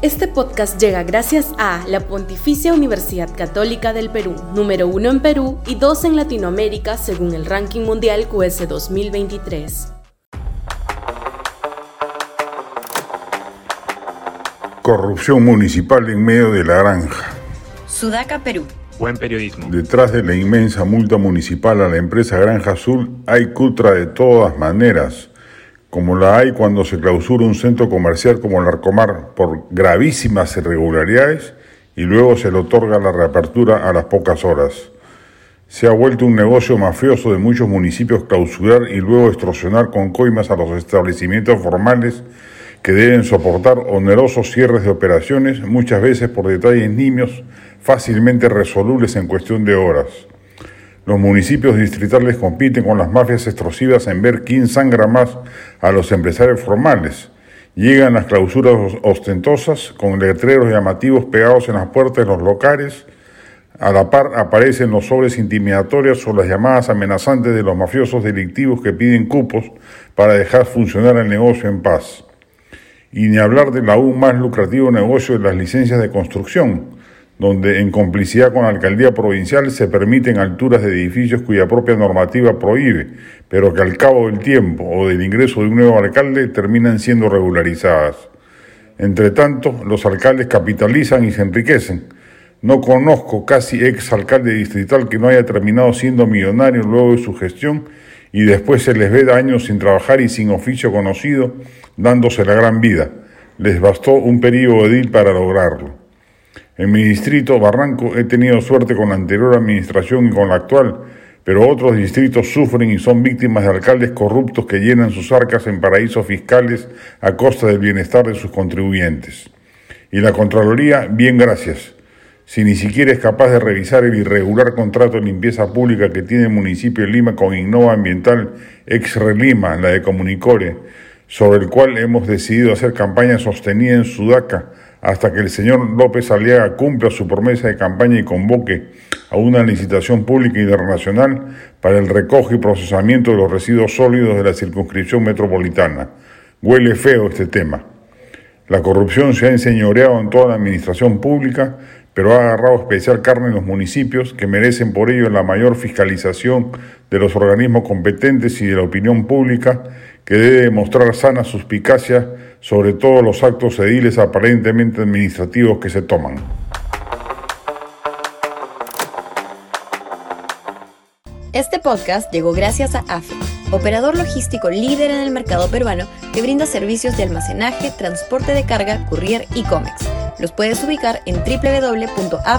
Este podcast llega gracias a la Pontificia Universidad Católica del Perú, número uno en Perú y dos en Latinoamérica según el ranking mundial QS 2023. Corrupción municipal en medio de la granja. Sudaca, Perú. Buen periodismo. Detrás de la inmensa multa municipal a la empresa Granja Azul hay cutra de todas maneras como la hay cuando se clausura un centro comercial como el Arcomar por gravísimas irregularidades y luego se le otorga la reapertura a las pocas horas. Se ha vuelto un negocio mafioso de muchos municipios clausurar y luego extorsionar con coimas a los establecimientos formales que deben soportar onerosos cierres de operaciones, muchas veces por detalles nimios, fácilmente resolubles en cuestión de horas. Los municipios distritales compiten con las mafias extrosivas en ver quién sangra más a los empresarios formales. Llegan las clausuras ostentosas con letreros llamativos pegados en las puertas de los locales. A la par aparecen los sobres intimidatorios o las llamadas amenazantes de los mafiosos delictivos que piden cupos para dejar funcionar el negocio en paz. Y ni hablar del aún más lucrativo negocio de las licencias de construcción, donde en complicidad con la alcaldía provincial se permiten alturas de edificios cuya propia normativa prohíbe, pero que al cabo del tiempo o del ingreso de un nuevo alcalde terminan siendo regularizadas. Entre tanto, los alcaldes capitalizan y se enriquecen. No conozco casi ex alcalde distrital que no haya terminado siendo millonario luego de su gestión y después se les ve años sin trabajar y sin oficio conocido, dándose la gran vida. Les bastó un periodo edil para lograrlo. En mi distrito, Barranco, he tenido suerte con la anterior administración y con la actual, pero otros distritos sufren y son víctimas de alcaldes corruptos que llenan sus arcas en paraísos fiscales a costa del bienestar de sus contribuyentes. Y la Contraloría, bien gracias. Si ni siquiera es capaz de revisar el irregular contrato de limpieza pública que tiene el municipio de Lima con Innova Ambiental, ex Relima, la de Comunicore, sobre el cual hemos decidido hacer campaña sostenida en Sudaca, hasta que el señor López Aliaga cumpla su promesa de campaña y convoque a una licitación pública internacional para el recoge y procesamiento de los residuos sólidos de la circunscripción metropolitana. Huele feo este tema. La corrupción se ha enseñoreado en toda la administración pública, pero ha agarrado especial carne en los municipios que merecen por ello la mayor fiscalización de los organismos competentes y de la opinión pública que debe demostrar sana suspicacia sobre todos los actos ediles aparentemente administrativos que se toman. Este podcast llegó gracias a AFE, operador logístico líder en el mercado peruano que brinda servicios de almacenaje, transporte de carga, courier y cómics. Los puedes ubicar en www.afe.pe.